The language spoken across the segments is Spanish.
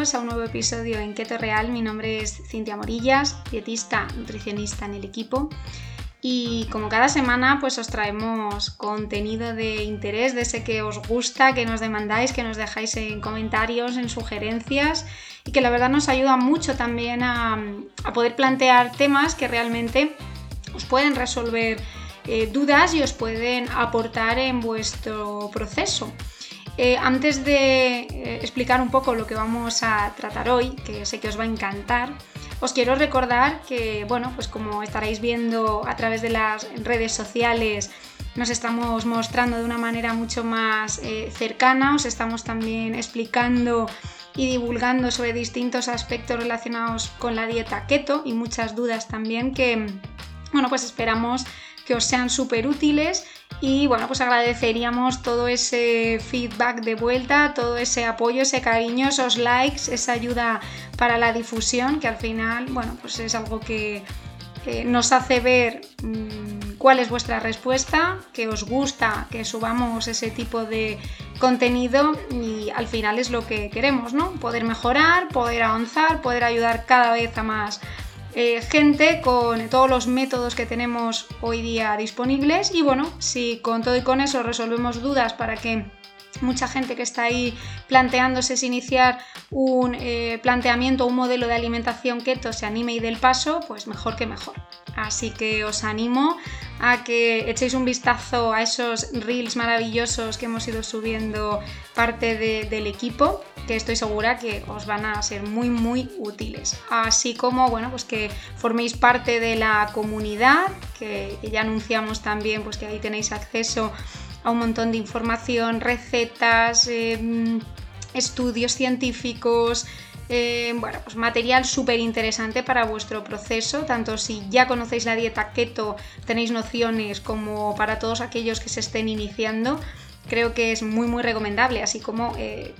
Bienvenidos a un nuevo episodio en Keto Real. Mi nombre es Cintia Morillas, dietista, nutricionista en el equipo. Y como cada semana, pues os traemos contenido de interés, de ese que os gusta, que nos demandáis, que nos dejáis en comentarios, en sugerencias y que la verdad nos ayuda mucho también a, poder plantear temas que realmente os pueden resolver eh, dudas y os pueden aportar en vuestro proceso. Eh, antes de eh, explicar un poco lo que vamos a tratar hoy, que sé que os va a encantar, os quiero recordar que, bueno, pues como estaréis viendo a través de las redes sociales, nos estamos mostrando de una manera mucho más eh, cercana, os estamos también explicando y divulgando sobre distintos aspectos relacionados con la dieta keto y muchas dudas también que, bueno, pues esperamos que os sean súper útiles y bueno, pues agradeceríamos todo ese feedback de vuelta, todo ese apoyo, ese cariño, esos likes, esa ayuda para la difusión, que al final, bueno, pues es algo que nos hace ver mm, cuál es vuestra respuesta, que os gusta que subamos ese tipo de contenido y al final es lo que queremos, ¿no? Poder mejorar, poder avanzar, poder ayudar cada vez a más eh, gente con todos los métodos que tenemos hoy día disponibles. Y bueno, si con todo y con eso resolvemos dudas para que mucha gente que está ahí planteándose es iniciar un eh, planteamiento, un modelo de alimentación keto se anime y del paso, pues mejor que mejor. Así que os animo a que echéis un vistazo a esos reels maravillosos que hemos ido subiendo parte del equipo que estoy segura que os van a ser muy muy útiles. Así como bueno, pues que forméis parte de la comunidad, que, ya anunciamos también pues que ahí tenéis acceso un montón de información, recetas, em, estudios científicos, em, bueno, pues material súper interesante para vuestro proceso, tanto si ya conocéis la dieta keto, tenéis nociones, como para todos aquellos que se estén iniciando, creo que es muy muy recomendable, así como eh,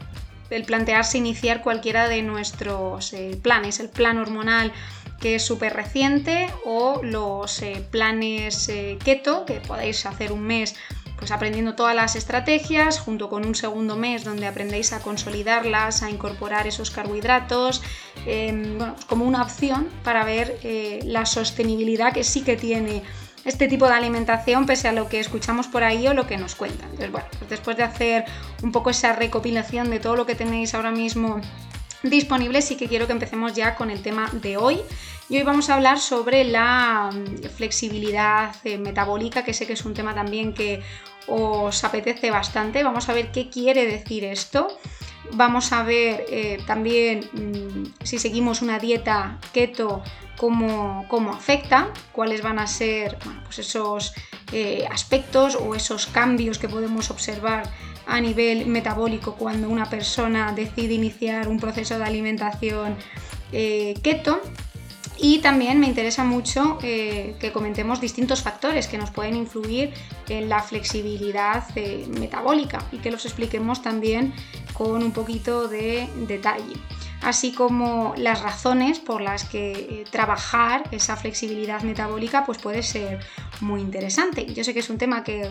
el plantearse iniciar cualquiera de nuestros eh, planes, el plan hormonal que es súper reciente o los eh, planes keto que podéis hacer un mes pues aprendiendo todas las estrategias junto con un segundo mes donde aprendéis a consolidarlas, a incorporar esos carbohidratos, em, bueno, como una opción para ver la sostenibilidad que sí que tiene este tipo de alimentación pese a lo que escuchamos por ahí o lo que nos cuentan. Entonces, bueno, pues después de hacer un poco esa recopilación de todo lo que tenéis ahora mismo disponible, sí que quiero que empecemos ya con el tema de hoy. Y hoy vamos a hablar sobre la mm, flexibilidad eh, metabólica, que sé que es un tema también que os apetece bastante. Vamos a ver qué quiere decir esto. Vamos a ver eh, también mm, si seguimos una dieta keto, cómo, afecta, cuáles van a ser pues esos eh, aspectos o esos cambios que podemos observar a nivel metabólico cuando una persona decide iniciar un proceso de alimentación keto. Y también me interesa mucho que comentemos distintos factores que nos pueden influir en la flexibilidad metabólica y que los expliquemos también con un poquito de detalle así como las razones por las que eh, trabajar esa flexibilidad metabólica pues puede ser muy interesante. Yo sé que es un tema que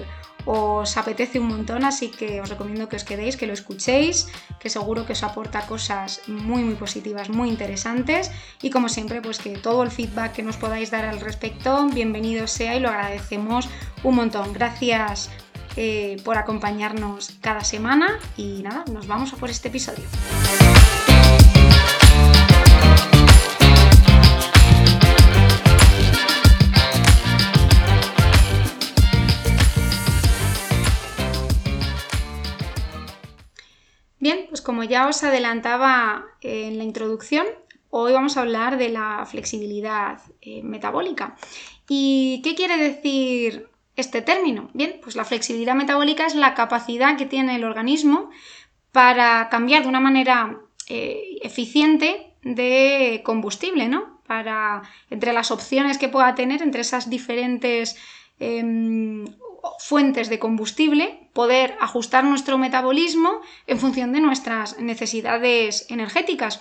os apetece un montón, así que os recomiendo que os quedéis, que lo escuchéis, que seguro que os aporta cosas muy muy positivas, muy interesantes y como siempre pues que todo el feedback que nos podáis dar al respecto, bienvenido sea y lo agradecemos un montón. Gracias eh, por acompañarnos cada semana y nada, nos vamos a por este episodio. Bien, pues como ya os adelantaba en la introducción, hoy vamos a hablar de la flexibilidad eh, metabólica. ¿Y qué quiere decir este término? Bien, pues la flexibilidad metabólica es la capacidad que tiene el organismo para cambiar de una manera eh, eficiente de combustible, ¿no? Para, entre las opciones que pueda tener, entre esas diferentes em, fuentes de combustible, poder ajustar nuestro metabolismo en función de nuestras necesidades energéticas.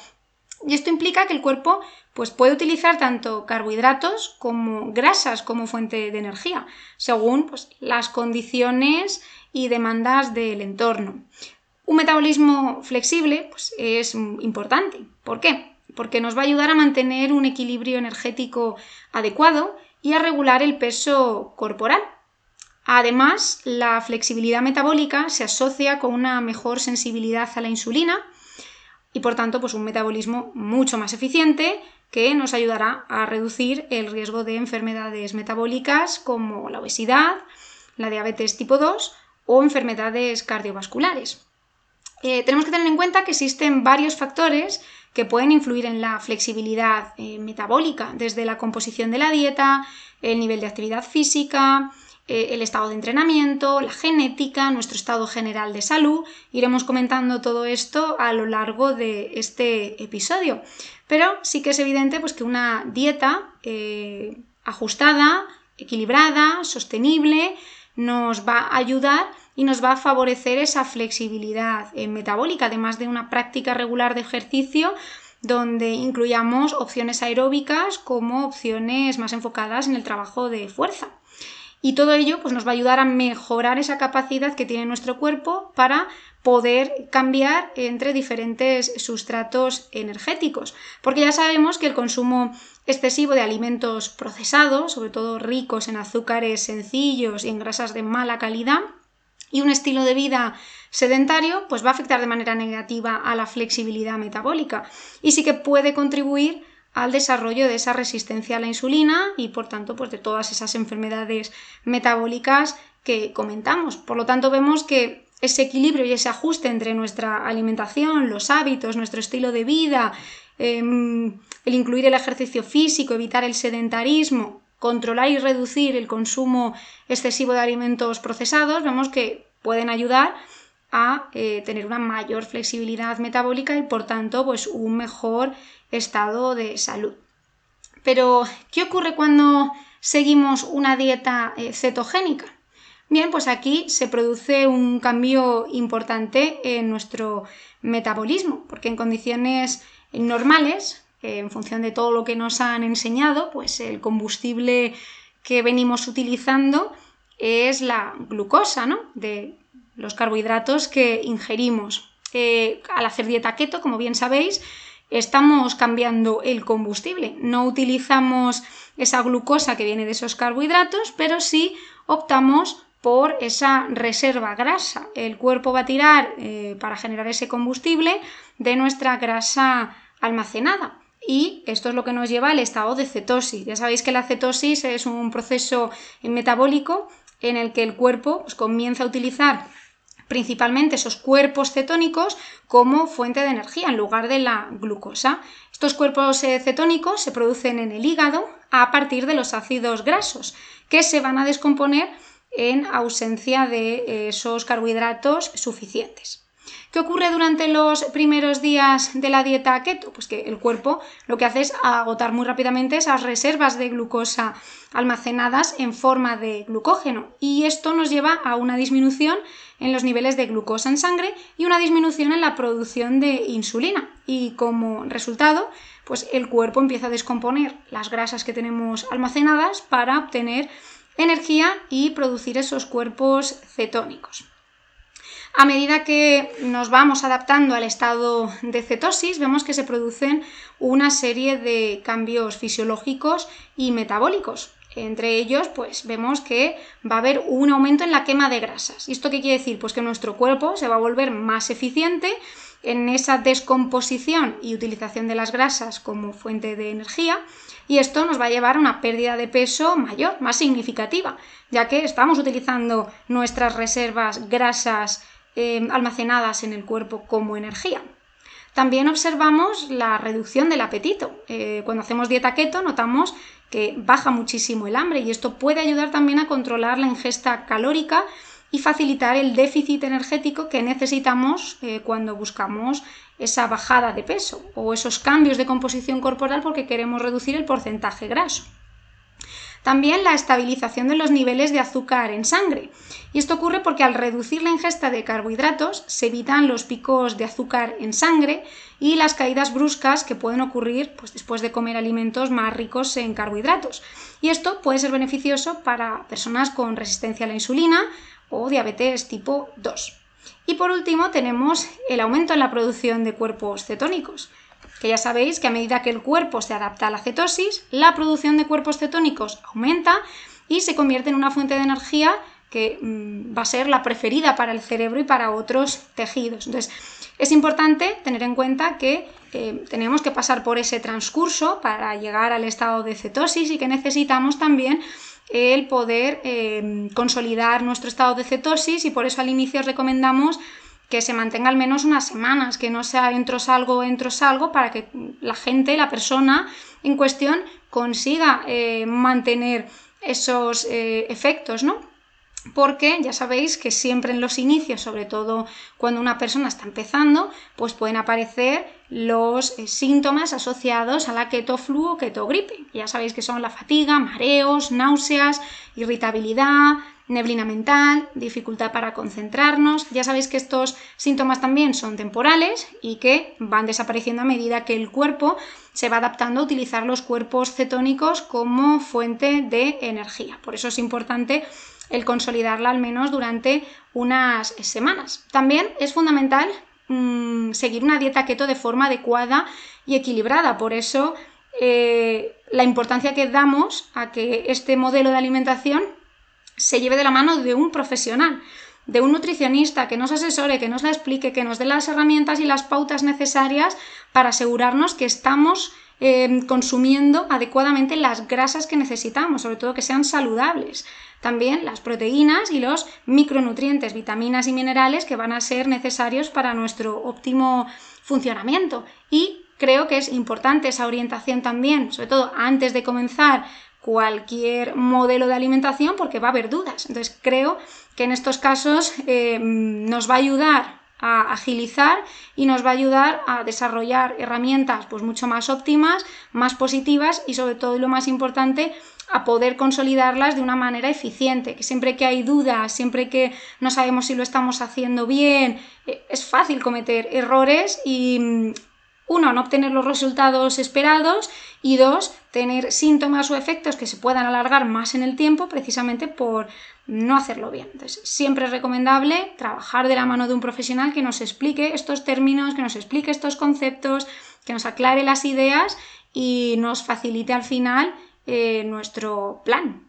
Y esto implica que el cuerpo pues, puede utilizar tanto carbohidratos como grasas como fuente de energía, según pues, las condiciones y demandas del entorno. Un metabolismo flexible pues, es importante. ¿Por qué? Porque nos va a ayudar a mantener un equilibrio energético adecuado y a regular el peso corporal. Además, la flexibilidad metabólica se asocia con una mejor sensibilidad a la insulina y por tanto pues un metabolismo mucho más eficiente que nos ayudará a reducir el riesgo de enfermedades metabólicas como la obesidad, la diabetes tipo 2 o enfermedades cardiovasculares. Eh, tenemos que tener en cuenta que existen varios factores que pueden influir en la flexibilidad eh, metabólica, desde la composición de la dieta, el nivel de actividad física, eh, el estado de entrenamiento, la genética, nuestro estado general de salud. Iremos comentando todo esto a lo largo de este episodio. Pero sí que es evidente pues, que una dieta ajustada, equilibrada, sostenible, nos va a ayudar y nos va a favorecer esa flexibilidad eh, metabólica, además de una práctica regular de ejercicio donde incluyamos opciones aeróbicas como opciones más enfocadas en el trabajo de fuerza. Y todo ello pues, nos va a ayudar a mejorar esa capacidad que tiene nuestro cuerpo para poder cambiar entre diferentes sustratos energéticos. Porque ya sabemos que el consumo excesivo de alimentos procesados, sobre todo ricos en azúcares sencillos y en grasas de mala calidad, y un estilo de vida sedentario, pues va a afectar de manera negativa a la flexibilidad metabólica y sí que puede contribuir al desarrollo de esa resistencia a la insulina y por tanto pues de todas esas enfermedades metabólicas que comentamos. Por lo tanto vemos que ese equilibrio y ese ajuste entre nuestra alimentación, los hábitos, nuestro estilo de vida, em, el incluir el ejercicio físico, evitar el sedentarismo, controlar y reducir el consumo excesivo de alimentos procesados, vemos que pueden ayudar a eh, tener una mayor flexibilidad metabólica y por tanto pues un mejor estado de salud. Pero, ¿qué ocurre cuando seguimos una dieta eh, cetogénica? Bien, pues aquí se produce un cambio importante en nuestro metabolismo, porque en condiciones normales en función de todo lo que nos han enseñado, pues el combustible que venimos utilizando es la glucosa, ¿no? De los carbohidratos que ingerimos. Eh, al hacer dieta keto, como bien sabéis, estamos cambiando el combustible. No utilizamos esa glucosa que viene de esos carbohidratos, pero sí optamos por esa reserva grasa. El cuerpo va a tirar eh, para generar ese combustible de nuestra grasa almacenada y esto es lo que nos lleva al estado de cetosis. Ya sabéis que la cetosis es un proceso metabólico en el que el cuerpo pues, comienza a utilizar principalmente esos cuerpos cetónicos como fuente de energía en lugar de la glucosa. Estos cuerpos eh, cetónicos se producen en el hígado a partir de los ácidos grasos que se van a descomponer en ausencia de eh, esos carbohidratos suficientes. ¿Qué ocurre durante los primeros días de la dieta keto? Pues que el cuerpo lo que hace es agotar muy rápidamente esas reservas de glucosa almacenadas en forma de glucógeno y esto nos lleva a una disminución en los niveles de glucosa en sangre y una disminución en la producción de insulina y como resultado pues el cuerpo empieza a descomponer las grasas que tenemos almacenadas para obtener energía y producir esos cuerpos cetónicos. A medida que nos vamos adaptando al estado de cetosis, vemos que se producen una serie de cambios fisiológicos y metabólicos. Entre ellos, pues vemos que va a haber un aumento en la quema de grasas. ¿Y esto qué quiere decir? Pues que nuestro cuerpo se va a volver más eficiente en esa descomposición y utilización de las grasas como fuente de energía y esto nos va a llevar a una pérdida de peso mayor, más significativa, ya que estamos utilizando nuestras reservas grasas Em, almacenadas en el cuerpo como energía. También observamos la reducción del apetito. Eh, cuando hacemos dieta keto notamos que baja muchísimo el hambre y esto puede ayudar también a controlar la ingesta calórica y facilitar el déficit energético que necesitamos eh, cuando buscamos esa bajada de peso o esos cambios de composición corporal porque queremos reducir el porcentaje graso. También la estabilización de los niveles de azúcar en sangre. Y esto ocurre porque al reducir la ingesta de carbohidratos se evitan los picos de azúcar en sangre y las caídas bruscas que pueden ocurrir pues, después de comer alimentos más ricos en carbohidratos. Y esto puede ser beneficioso para personas con resistencia a la insulina o diabetes tipo 2. Y por último tenemos el aumento en la producción de cuerpos cetónicos, que ya sabéis que a medida que el cuerpo se adapta a la cetosis, la producción de cuerpos cetónicos aumenta y se convierte en una fuente de energía que mm, va a ser la preferida para el cerebro y para otros tejidos. Entonces, es importante tener en cuenta que eh, tenemos que pasar por ese transcurso para llegar al estado de cetosis y que necesitamos también el poder eh, consolidar nuestro estado de cetosis y por eso al inicio recomendamos que se mantenga al menos unas semanas, que no sea entro salgo, entro salgo, para que la gente, la persona en cuestión consiga eh, mantener esos efectos, ¿no? porque ya sabéis que siempre en los inicios, sobre todo cuando una persona está empezando, pues pueden aparecer los eh, síntomas asociados a la ketoflu o ketogripe. Ya sabéis que son la fatiga, mareos, náuseas, irritabilidad, neblina mental, dificultad para concentrarnos. Ya sabéis que estos síntomas también son temporales y que van desapareciendo a medida que el cuerpo se va adaptando a utilizar los cuerpos cetónicos como fuente de energía. Por eso es importante el consolidarla al menos durante unas semanas. También es fundamental mm, seguir una dieta keto de forma adecuada y equilibrada. Por eso eh, la importancia que damos a que este modelo de alimentación se lleve de la mano de un profesional, de un nutricionista que nos asesore, que nos la explique, que nos dé las herramientas y las pautas necesarias para asegurarnos que estamos eh, consumiendo adecuadamente las grasas que necesitamos, sobre todo que sean saludables. También las proteínas y los micronutrientes, vitaminas y minerales que van a ser necesarios para nuestro óptimo funcionamiento. Y creo que es importante esa orientación también, sobre todo antes de comenzar cualquier modelo de alimentación porque va a haber dudas. Entonces creo que en estos casos eh, nos va a ayudar a agilizar y nos va a ayudar a desarrollar herramientas pues mucho más óptimas, más positivas y sobre todo y lo más importante a poder consolidarlas de una manera eficiente, que siempre que hay dudas, siempre que no sabemos si lo estamos haciendo bien, eh, es fácil cometer errores y uno, no obtener los resultados esperados y dos, tener síntomas o efectos que se puedan alargar más en el tiempo precisamente por no hacerlo bien. Entonces, siempre es recomendable trabajar de la mano de un profesional que nos explique estos términos, que nos explique estos conceptos, que nos aclare las ideas y nos facilite al final eh, nuestro plan.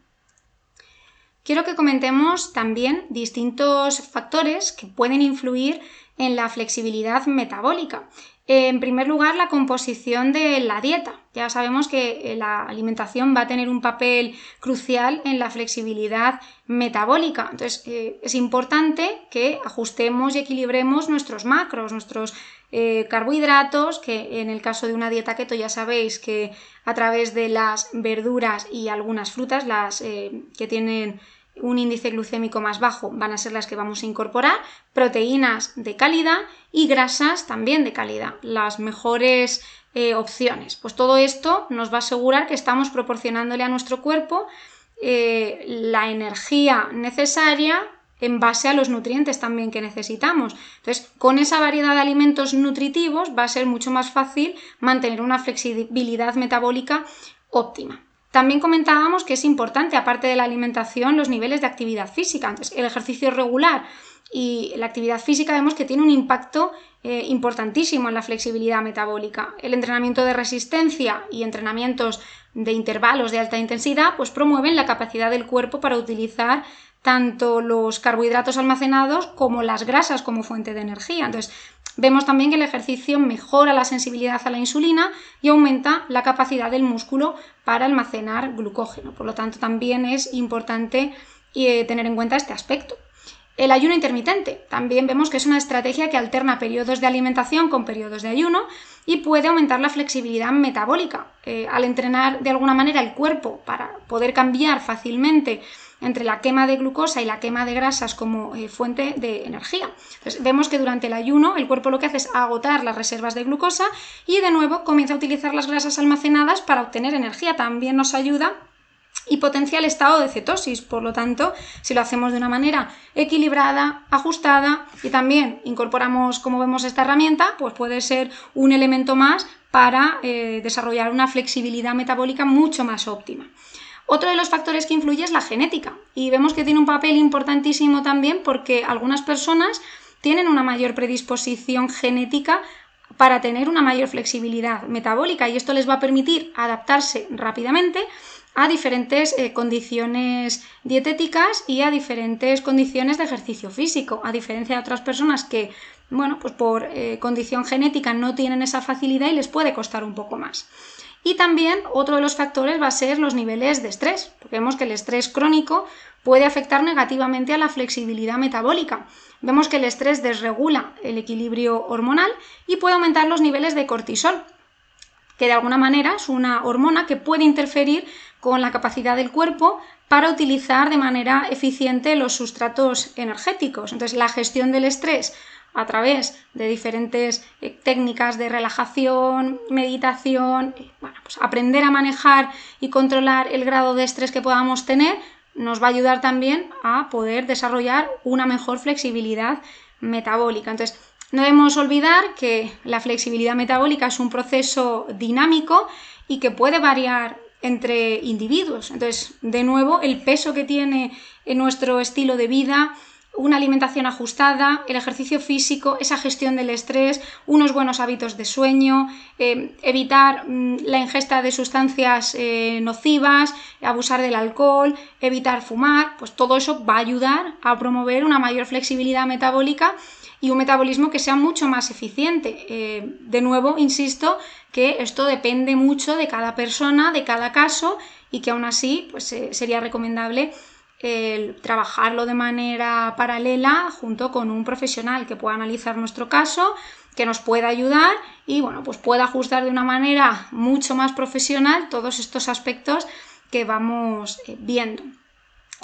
Quiero que comentemos también distintos factores que pueden influir en la flexibilidad metabólica. En primer lugar, la composición de la dieta. Ya sabemos que eh, la alimentación va a tener un papel crucial en la flexibilidad metabólica. Entonces, eh, es importante que ajustemos y equilibremos nuestros macros, nuestros eh, carbohidratos, que en el caso de una dieta keto ya sabéis que a través de las verduras y algunas frutas, las que tienen un índice glucémico más bajo van a ser las que vamos a incorporar, proteínas de calidad y grasas también de calidad, las mejores eh, opciones. Pues todo esto nos va a asegurar que estamos proporcionándole a nuestro cuerpo eh, la energía necesaria en base a los nutrientes también que necesitamos. Entonces, con esa variedad de alimentos nutritivos va a ser mucho más fácil mantener una flexibilidad metabólica óptima. También comentábamos que es importante, aparte de la alimentación, los niveles de actividad física. Entonces, el ejercicio regular y la actividad física vemos que tiene un impacto eh, importantísimo en la flexibilidad metabólica. El entrenamiento de resistencia y entrenamientos de intervalos de alta intensidad pues promueven la capacidad del cuerpo para utilizar tanto los carbohidratos almacenados como las grasas como fuente de energía. Entonces, Vemos también que el ejercicio mejora la sensibilidad a la insulina y aumenta la capacidad del músculo para almacenar glucógeno. Por lo tanto, también es importante eh, tener en cuenta este aspecto. El ayuno intermitente. También vemos que es una estrategia que alterna periodos de alimentación con periodos de ayuno y puede aumentar la flexibilidad metabólica. Eh, al entrenar de alguna manera el cuerpo para poder cambiar fácilmente entre la quema de glucosa y la quema de grasas como eh, fuente de energía. Vemos que durante el ayuno el cuerpo lo que hace es agotar las reservas de glucosa y de nuevo comienza a utilizar las grasas almacenadas para obtener energía. También nos ayuda y potencia el estado de cetosis. Por lo tanto, si lo hacemos de una manera equilibrada, ajustada y también incorporamos, como vemos, esta herramienta, pues puede ser un elemento más para eh, desarrollar una flexibilidad metabólica mucho más óptima. Otro de los factores que influye es la genética y vemos que tiene un papel importantísimo también porque algunas personas tienen una mayor predisposición genética para tener una mayor flexibilidad metabólica y esto les va a permitir adaptarse rápidamente a diferentes eh, condiciones dietéticas y a diferentes condiciones de ejercicio físico, a diferencia de otras personas que, bueno, pues por eh, condición genética no tienen esa facilidad y les puede costar un poco más. Y también otro de los factores va a ser los niveles de estrés, porque vemos que el estrés crónico puede afectar negativamente a la flexibilidad metabólica. Vemos que el estrés desregula el equilibrio hormonal y puede aumentar los niveles de cortisol, que de alguna manera es una hormona que puede interferir con la capacidad del cuerpo para utilizar de manera eficiente los sustratos energéticos. Entonces, la gestión del estrés a través de diferentes eh, técnicas de relajación, meditación, bueno, pues aprender a manejar y controlar el grado de estrés que podamos tener nos va a ayudar también a poder desarrollar una mejor flexibilidad metabólica. Entonces, no debemos olvidar que la flexibilidad metabólica es un proceso dinámico y que puede variar entre individuos. Entonces, de nuevo, el peso que tiene en nuestro estilo de vida, una alimentación ajustada, el ejercicio físico, esa gestión del estrés, unos buenos hábitos de sueño, eh, evitar mm, la ingesta de sustancias eh, nocivas, abusar del alcohol, evitar fumar, pues todo eso va a ayudar a promover una mayor flexibilidad metabólica y un metabolismo que sea mucho más eficiente. Eh, de nuevo, insisto que esto depende mucho de cada persona, de cada caso y que aún así pues, sería recomendable el trabajarlo de manera paralela junto con un profesional que pueda analizar nuestro caso, que nos pueda ayudar y bueno, pues pueda ajustar de una manera mucho más profesional todos estos aspectos que vamos eh, viendo.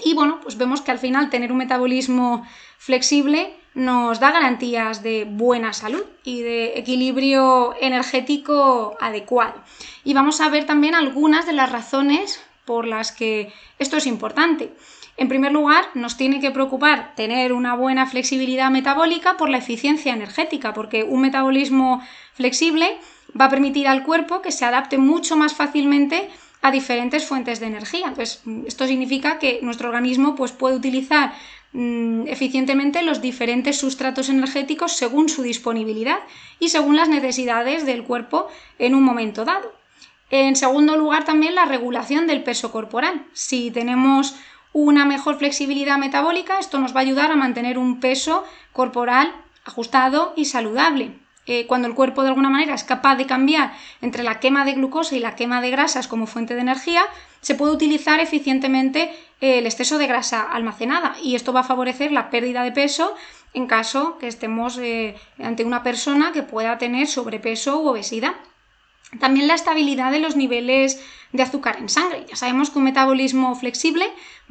Y bueno, pues vemos que al final tener un metabolismo flexible nos da garantías de buena salud y de equilibrio energético adecuado. Y vamos a ver también algunas de las razones por las que esto es importante. En primer lugar, nos tiene que preocupar tener una buena flexibilidad metabólica por la eficiencia energética, porque un metabolismo flexible va a permitir al cuerpo que se adapte mucho más fácilmente a diferentes fuentes de energía. Esto significa que nuestro organismo pues, puede utilizar mm, eficientemente los diferentes sustratos energéticos según su disponibilidad y según las necesidades del cuerpo en un momento dado. En segundo lugar, también la regulación del peso corporal. Si tenemos una mejor flexibilidad metabólica, esto nos va a ayudar a mantener un peso corporal ajustado y saludable. Eh, cuando el cuerpo de alguna manera es capaz de cambiar entre la quema de glucosa y la quema de grasas como fuente de energía, se puede utilizar eficientemente eh, el exceso de grasa almacenada y esto va a favorecer la pérdida de peso en caso que estemos eh, ante una persona que pueda tener sobrepeso u obesidad. También la estabilidad de los niveles de azúcar en sangre. Ya sabemos que un metabolismo flexible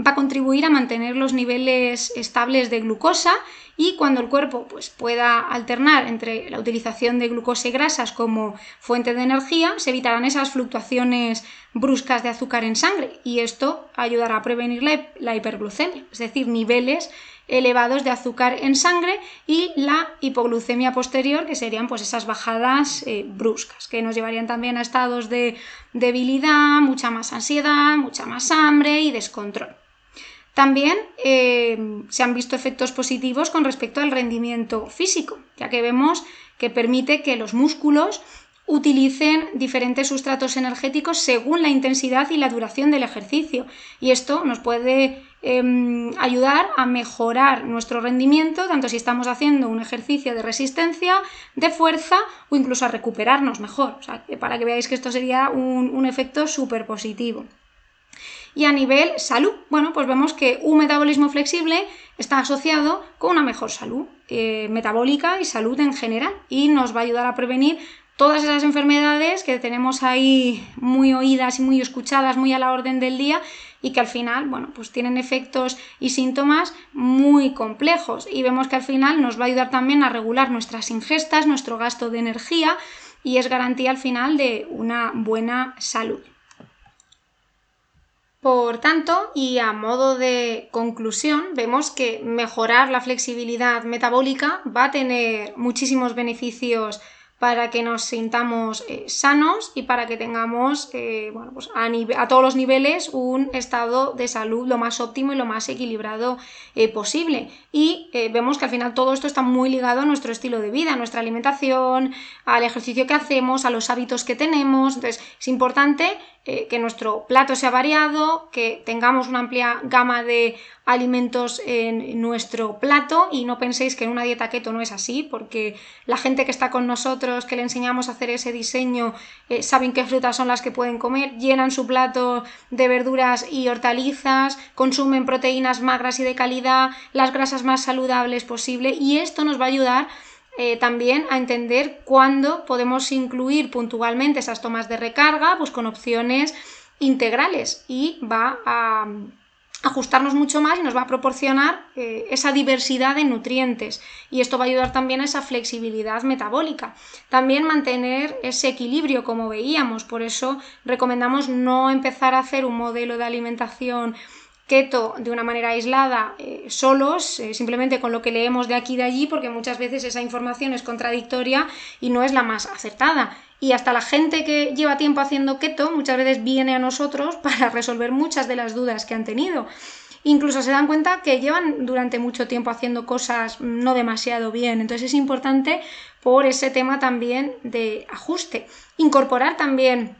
va a contribuir a mantener los niveles estables de glucosa y cuando el cuerpo pues, pueda alternar entre la utilización de glucosa y grasas como fuente de energía, se evitarán esas fluctuaciones bruscas de azúcar en sangre y esto ayudará a prevenir la hiperglucemia, es decir, niveles elevados de azúcar en sangre y la hipoglucemia posterior, que serían pues esas bajadas eh, bruscas, que nos llevarían también a estados de debilidad, mucha más ansiedad, mucha más hambre y descontrol. También eh, se han visto efectos positivos con respecto al rendimiento físico, ya que vemos que permite que los músculos utilicen diferentes sustratos energéticos según la intensidad y la duración del ejercicio. Y esto nos puede em, ayudar a mejorar nuestro rendimiento, tanto si estamos haciendo un ejercicio de resistencia, de fuerza o incluso a recuperarnos mejor. para que veáis que esto sería un, efecto súper positivo. Y a nivel salud, bueno, pues vemos que un metabolismo flexible está asociado con una mejor salud eh, metabólica y salud en general y nos va a ayudar a prevenir todas esas enfermedades que tenemos ahí muy oídas y muy escuchadas, muy a la orden del día y que al final, bueno, pues tienen efectos y síntomas muy complejos y vemos que al final nos va a ayudar también a regular nuestras ingestas, nuestro gasto de energía y es garantía al final de una buena salud. Por tanto, y a modo de conclusión, vemos que mejorar la flexibilidad metabólica va a tener muchísimos beneficios para que nos sintamos eh, sanos y para que tengamos eh, bueno, pues a, todos los niveles un estado de salud lo más óptimo y lo más equilibrado eh, posible. Y vemos que al final todo esto está muy ligado a nuestro estilo de vida, a nuestra alimentación, al ejercicio que hacemos, a los hábitos que tenemos. Entonces es importante eh, que nuestro plato sea variado, que tengamos una amplia gama de alimentos en nuestro plato y no penséis que en una dieta keto no es así, porque la gente que está con nosotros, que le enseñamos a hacer ese diseño, eh, saben qué frutas son las que pueden comer, llenan su plato de verduras y hortalizas, consumen proteínas magras y de calidad, las grasas más saludables posible y esto nos va a ayudar eh, también a entender cuándo podemos incluir puntualmente esas tomas de recarga pues con opciones integrales y va a ajustarnos mucho más y nos va a proporcionar eh, esa diversidad de nutrientes y esto va a ayudar también a esa flexibilidad metabólica. También mantener ese equilibrio como veíamos, por eso recomendamos no empezar a hacer un modelo de alimentación keto de una manera aislada eh, solos, eh, simplemente con lo que leemos de aquí y de allí, porque muchas veces esa información es contradictoria y no es la más acertada. Y hasta la gente que lleva tiempo haciendo keto muchas veces viene a nosotros para resolver muchas de las dudas que han tenido. Incluso se dan cuenta que llevan durante mucho tiempo haciendo cosas no demasiado bien. Entonces es importante por ese tema también de ajuste. Incorporar también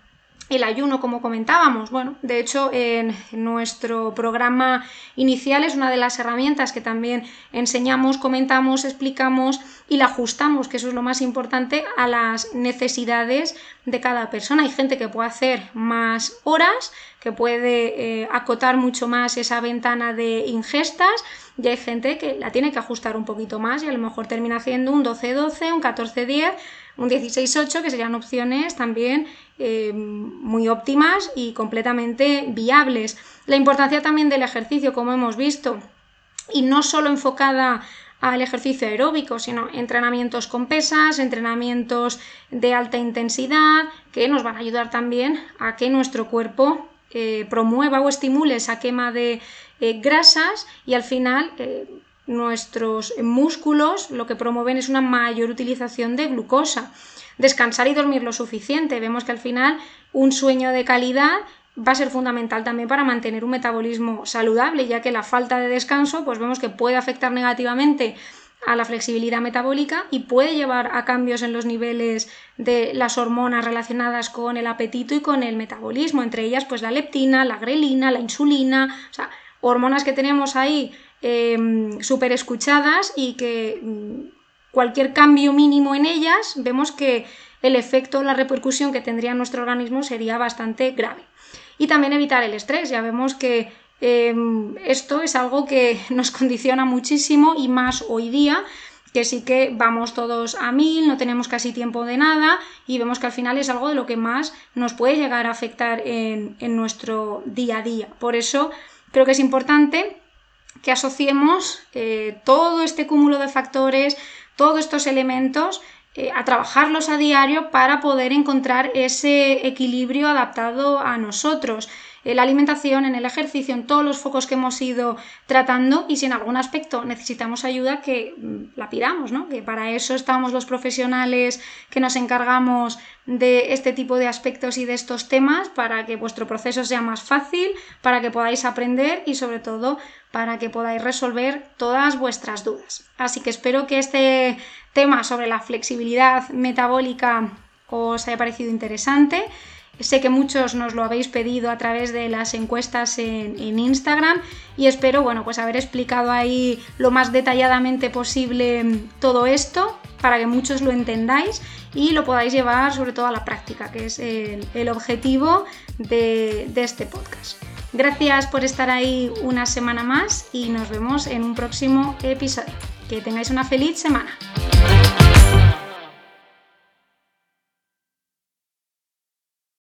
el ayuno, como comentábamos. Bueno, de hecho, en nuestro programa inicial es una de las herramientas que también enseñamos, comentamos, explicamos y la ajustamos, que eso es lo más importante, a las necesidades de cada persona. Hay gente que puede hacer más horas, que puede eh, acotar mucho más esa ventana de ingestas y hay gente que la tiene que ajustar un poquito más y a lo mejor termina haciendo un 12-12, un 14-10 un 16-8, que serían opciones también eh, muy óptimas y completamente viables. La importancia también del ejercicio, como hemos visto, y no solo enfocada al ejercicio aeróbico, sino entrenamientos con pesas, entrenamientos de alta intensidad, que nos van a ayudar también a que nuestro cuerpo eh, promueva o estimule esa quema de eh, grasas y al final nuestros músculos lo que promueven es una mayor utilización de glucosa. Descansar y dormir lo suficiente. Vemos que al final un sueño de calidad va a ser fundamental también para mantener un metabolismo saludable, ya que la falta de descanso, pues vemos que puede afectar negativamente a la flexibilidad metabólica y puede llevar a cambios en los niveles de las hormonas relacionadas con el apetito y con el metabolismo, entre ellas pues la leptina, la grelina, la insulina, o sea, hormonas que tenemos ahí Em, súper escuchadas y que mm, cualquier cambio mínimo en ellas vemos que el efecto, la repercusión que tendría en nuestro organismo sería bastante grave. Y también evitar el estrés. Ya vemos que em, esto es algo que nos condiciona muchísimo y más hoy día que sí que vamos todos a mil, no tenemos casi tiempo de nada y vemos que al final es algo de lo que más nos puede llegar a afectar en nuestro día a día. Por eso creo que es importante que asociemos eh, todo este cúmulo de factores, todos estos elementos, eh, a trabajarlos a diario para poder encontrar ese equilibrio adaptado a nosotros en la alimentación, en el ejercicio, en todos los focos que hemos ido tratando y si en algún aspecto necesitamos ayuda, que mm, la pidamos, ¿no? Que para eso estamos los profesionales que nos encargamos de este tipo de aspectos y de estos temas, para que vuestro proceso sea más fácil, para que podáis aprender y sobre todo para que podáis resolver todas vuestras dudas. Así que espero que este tema sobre la flexibilidad metabólica os haya parecido interesante. Sé que muchos nos lo habéis pedido a través de las encuestas en, Instagram y espero bueno, pues haber explicado ahí lo más detalladamente posible todo esto para que muchos lo entendáis y lo podáis llevar sobre todo a la práctica, que es el, objetivo de este podcast. Gracias por estar ahí una semana más y nos vemos en un próximo episodio. Que tengáis una feliz semana.